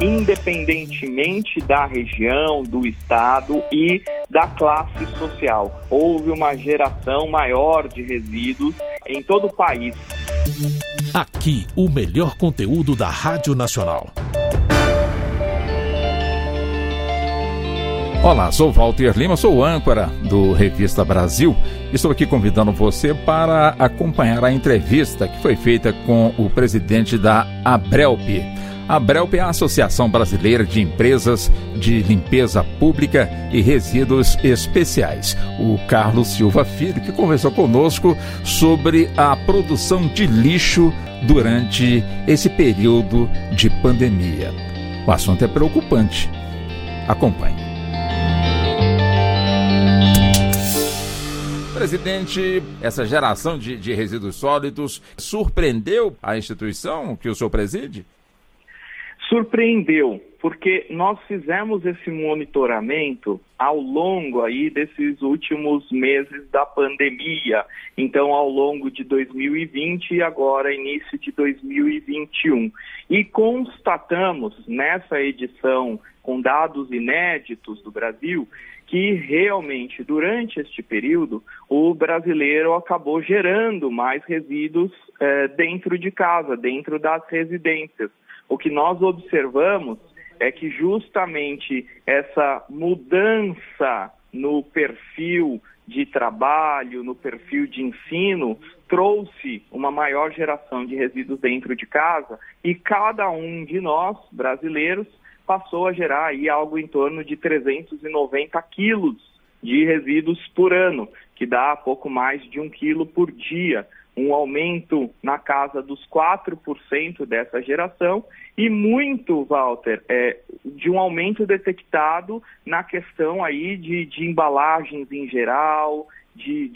independentemente da região, do estado e da classe social. Houve uma geração maior de resíduos em todo o país. Aqui, o melhor conteúdo da Rádio Nacional. Olá, sou Walter Lima, sou âncora do Revista Brasil. Estou aqui convidando você para acompanhar a entrevista que foi feita com o presidente da Abrelp. A Abrelp é a Associação Brasileira de Empresas de Limpeza Pública e Resíduos Especiais. O Carlos Silva Filho, que conversou conosco sobre a produção de lixo durante esse período de pandemia. O assunto é preocupante. Acompanhe. Presidente, essa geração de, de resíduos sólidos surpreendeu a instituição que o senhor preside? Surpreendeu, porque nós fizemos esse monitoramento ao longo aí desses últimos meses da pandemia. Então, ao longo de 2020 e agora início de 2021. E constatamos nessa edição com dados inéditos do Brasil que realmente durante este período o brasileiro acabou gerando mais resíduos eh, dentro de casa, dentro das residências. O que nós observamos é que justamente essa mudança no perfil de trabalho, no perfil de ensino, trouxe uma maior geração de resíduos dentro de casa e cada um de nós, brasileiros, passou a gerar aí algo em torno de 390 quilos de resíduos por ano, que dá pouco mais de um quilo por dia. Um aumento na casa dos 4% dessa geração. E muito, Walter, é, de um aumento detectado na questão aí de, de embalagens em geral,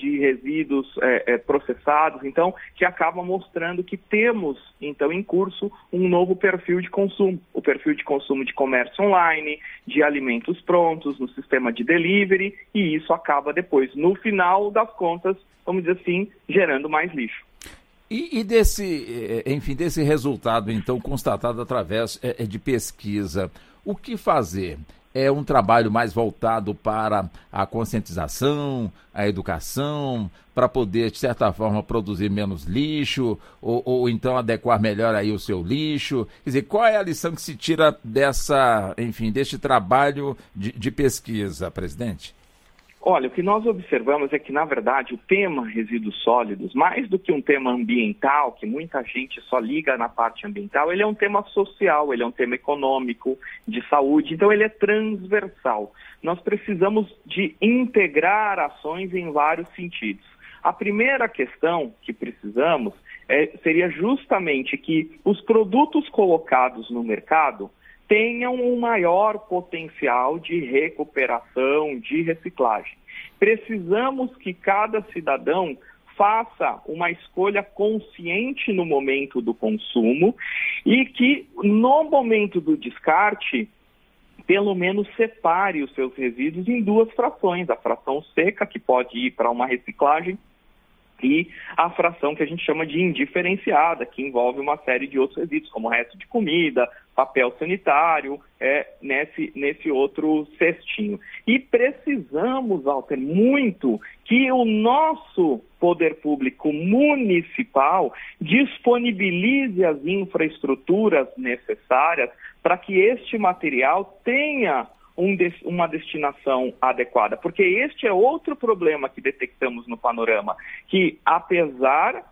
de, resíduos é, é, processados, então, que acaba mostrando que temos, então, em curso um novo perfil de consumo, o perfil de consumo de comércio online, de alimentos prontos, no sistema de delivery, e isso acaba depois, no final das contas, vamos dizer assim, gerando mais lixo. E, e, desse, eh, enfim, desse resultado, então, constatado através é, de pesquisa, o que fazer? É um trabalho mais voltado para a conscientização, a educação, para poder, de certa forma, produzir menos lixo, ou, ou, então adequar melhor aí o seu lixo. Quer dizer, qual é a lição que se tira dessa, enfim, deste trabalho de, de pesquisa, presidente? Olha, o que nós observamos é que, na verdade, o tema resíduos sólidos, mais do que um tema ambiental, que muita gente só liga na parte ambiental, ele é um tema social, ele é um tema econômico, de saúde, então ele é transversal. Nós precisamos de integrar ações em vários sentidos. A primeira questão que precisamos é, seria justamente que os produtos colocados no mercado tenham um maior potencial de recuperação, de reciclagem. Precisamos que cada cidadão faça uma escolha consciente no momento do consumo e que no momento do descarte pelo menos separe os seus resíduos em duas frações, a fração seca que pode ir para uma reciclagem e a fração que a gente chama de indiferenciada, que envolve uma série de outros resíduos, como resto de comida, papel sanitário, é, nesse, nesse outro cestinho. E precisamos, Walter, muito que o nosso poder público municipal disponibilize as infraestruturas necessárias para que este material tenha um uma destinação adequada. Porque este é outro problema que detectamos no panorama, que apesar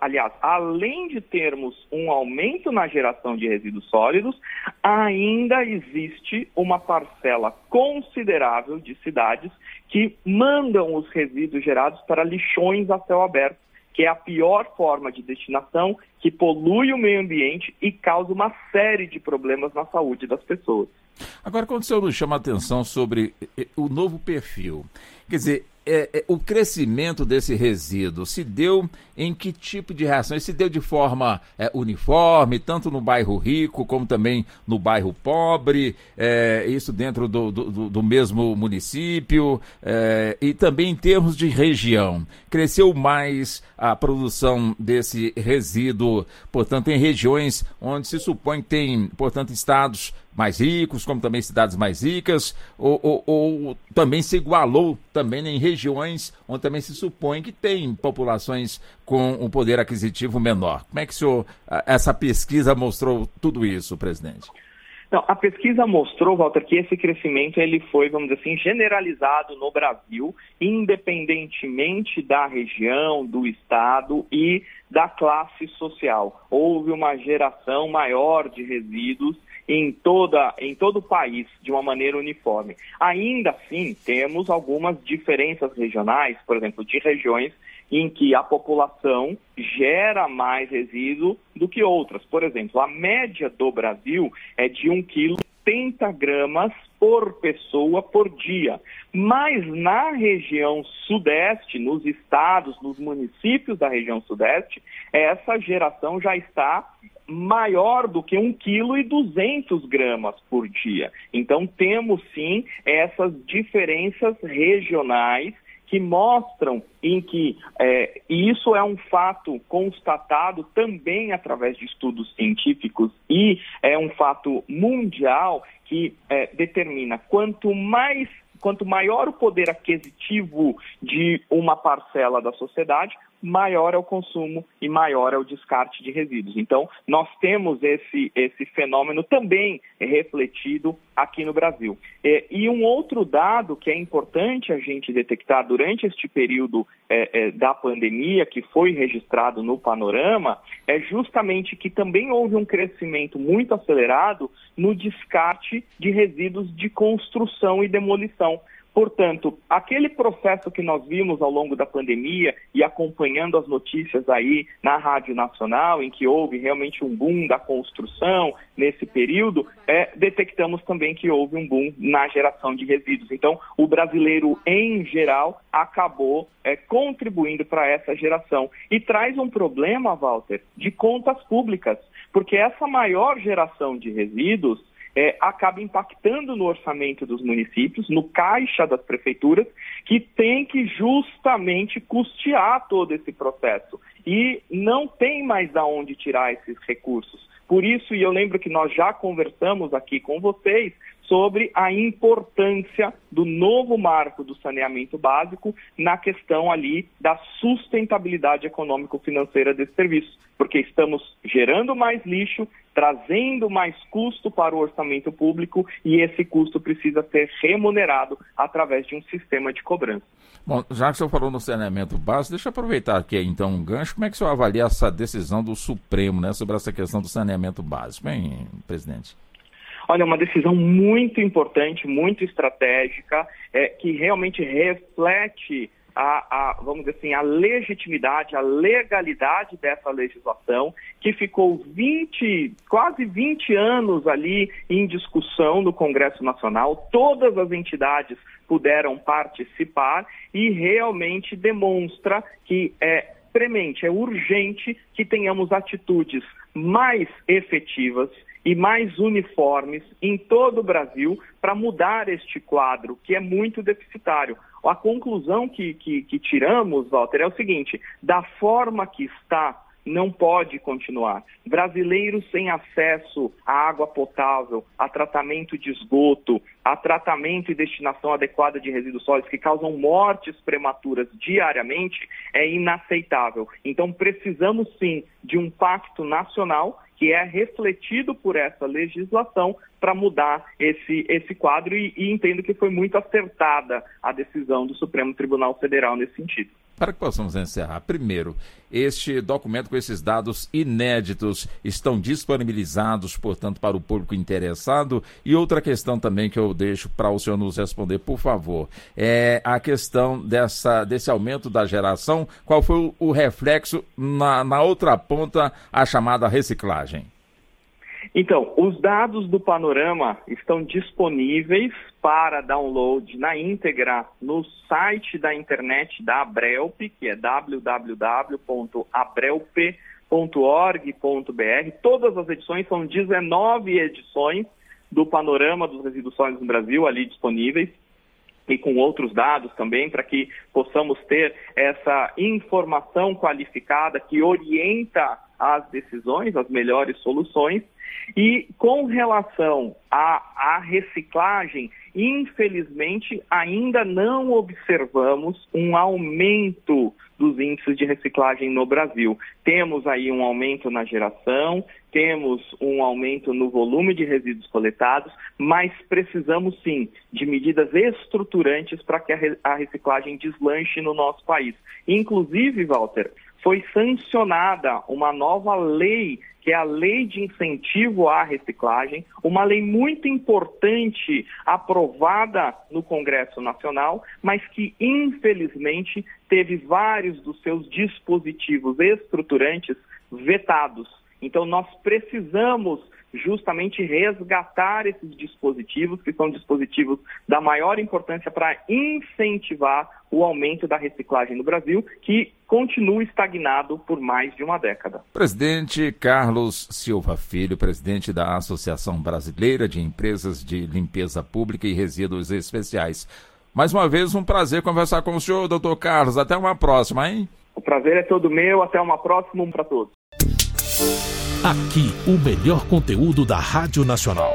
aliás, além de termos um aumento na geração de resíduos sólidos, ainda existe uma parcela considerável de cidades que mandam os resíduos gerados para lixões a céu aberto, que é a pior forma de destinação, que polui o meio ambiente e causa uma série de problemas na saúde das pessoas. Agora, quando o senhor nos chama a atenção sobre eh, o novo perfil, quer dizer, é, é, o crescimento desse resíduo se deu em que tipo de reação? Ele se deu de forma é, uniforme, tanto no bairro rico como também no bairro pobre, é, isso dentro do, do, do mesmo município, é, e também em termos de região. Cresceu mais a produção desse resíduo, portanto, em regiões onde se supõe que tem, portanto, estados mais ricos, como também cidades mais ricas, ou, ou, ou também se igualou também em regiões onde também se supõe que tem populações com um poder aquisitivo menor. Como é que senhor, essa pesquisa mostrou tudo isso, presidente? Não, a pesquisa mostrou, Walter, que esse crescimento ele foi, vamos dizer assim, generalizado no Brasil, independentemente da região, do estado e da classe social. Houve uma geração maior de resíduos em, toda, em todo o país de uma maneira uniforme. Ainda assim, temos algumas diferenças regionais, por exemplo, de regiões em que a população gera mais resíduo do que outras. Por exemplo, a média do Brasil é de 1 quilo 80 gramas por pessoa por dia. Mas na região sudeste, nos estados, nos municípios da região sudeste, essa geração já está maior do que 1 quilo e 200 gramas por dia. Então temos sim essas diferenças regionais que mostram em que, é, e isso é um fato constatado também através de estudos científicos e é um fato mundial que é, determina quanto mais quanto maior o poder aquisitivo de uma parcela da sociedade, maior é o consumo e maior é o descarte de resíduos. Então, nós temos esse, esse fenômeno também refletido aqui no Brasil. É, e um outro dado que é importante a gente detectar durante este período é, é, da pandemia, que foi registrado no panorama, é justamente que também houve um crescimento muito acelerado no descarte de resíduos de construção e demolição. Portanto, aquele processo que nós vimos ao longo da pandemia e acompanhando as notícias aí na Rádio Nacional, em que houve realmente um boom da construção nesse período, é, detectamos também que houve um boom na geração de resíduos. Então, o brasileiro, em geral, acabou é, contribuindo para essa geração. E traz um problema, Walter, de contas públicas, porque essa maior geração de resíduos é, acaba impactando no orçamento dos municípios, no caixa das prefeituras, que tem que justamente custear todo esse processo. E não tem mais da onde tirar esses recursos. Por isso, e eu lembro que nós já conversamos aqui com vocês sobre a importância do novo marco do saneamento básico na questão ali da sustentabilidade econômico-financeira desse serviço, porque estamos gerando mais lixo, trazendo mais custo para o orçamento público e esse custo precisa ser remunerado através de um sistema de cobrança. Bom, já que o senhor falou no saneamento básico, deixa eu aproveitar aqui então um gancho. Como é que o senhor avalia essa decisão do Supremo né, sobre essa questão do saneamento básico, hein, presidente? Olha, uma decisão muito importante, muito estratégica, é, que realmente reflete a, a, vamos dizer assim, a legitimidade, a legalidade dessa legislação, que ficou 20, quase 20 anos ali em discussão no Congresso Nacional, todas as entidades puderam participar e realmente demonstra que é premente, é urgente que tenhamos atitudes mais efetivas e mais uniformes em todo o Brasil para mudar este quadro, que é muito deficitário. A conclusão que, que, que tiramos, Walter, é o seguinte: da forma que está, não pode continuar. Brasileiros sem acesso à água potável, a tratamento de esgoto, a tratamento e destinação adequada de resíduos sólidos que causam mortes prematuras diariamente é inaceitável. Então precisamos sim de um pacto nacional que é refletido por essa legislação para mudar esse, esse quadro e, e entendo que foi muito acertada a decisão do Supremo Tribunal Federal nesse sentido. Para que possamos encerrar, primeiro, este documento com esses dados inéditos estão disponibilizados, portanto, para o público interessado. E outra questão também que eu deixo para o senhor nos responder, por favor, é a questão dessa, desse aumento da geração. Qual foi o, o reflexo na, na outra ponta, a chamada reciclagem? Então, os dados do panorama estão disponíveis para download na íntegra no site da internet da Abrelp, que é www.abrelp.org.br. Todas as edições são 19 edições do panorama dos resíduos sólidos no Brasil ali disponíveis e com outros dados também, para que possamos ter essa informação qualificada que orienta as decisões, as melhores soluções. E com relação à, à reciclagem, infelizmente ainda não observamos um aumento dos índices de reciclagem no Brasil. Temos aí um aumento na geração, temos um aumento no volume de resíduos coletados, mas precisamos sim de medidas estruturantes para que a reciclagem deslanche no nosso país. Inclusive, Walter, foi sancionada uma nova lei, que é a Lei de Incentivo à Reciclagem, uma lei muito importante aprovada no Congresso Nacional, mas que infelizmente teve vários dos seus dispositivos estruturantes vetados. Então nós precisamos justamente resgatar esses dispositivos, que são dispositivos da maior importância para incentivar o aumento da reciclagem no Brasil, que continua estagnado por mais de uma década. Presidente Carlos Silva Filho, presidente da Associação Brasileira de Empresas de Limpeza Pública e Resíduos Especiais. Mais uma vez, um prazer conversar com o senhor, doutor Carlos. Até uma próxima, hein? O prazer é todo meu. Até uma próxima. Um para todos. Aqui, o melhor conteúdo da Rádio Nacional.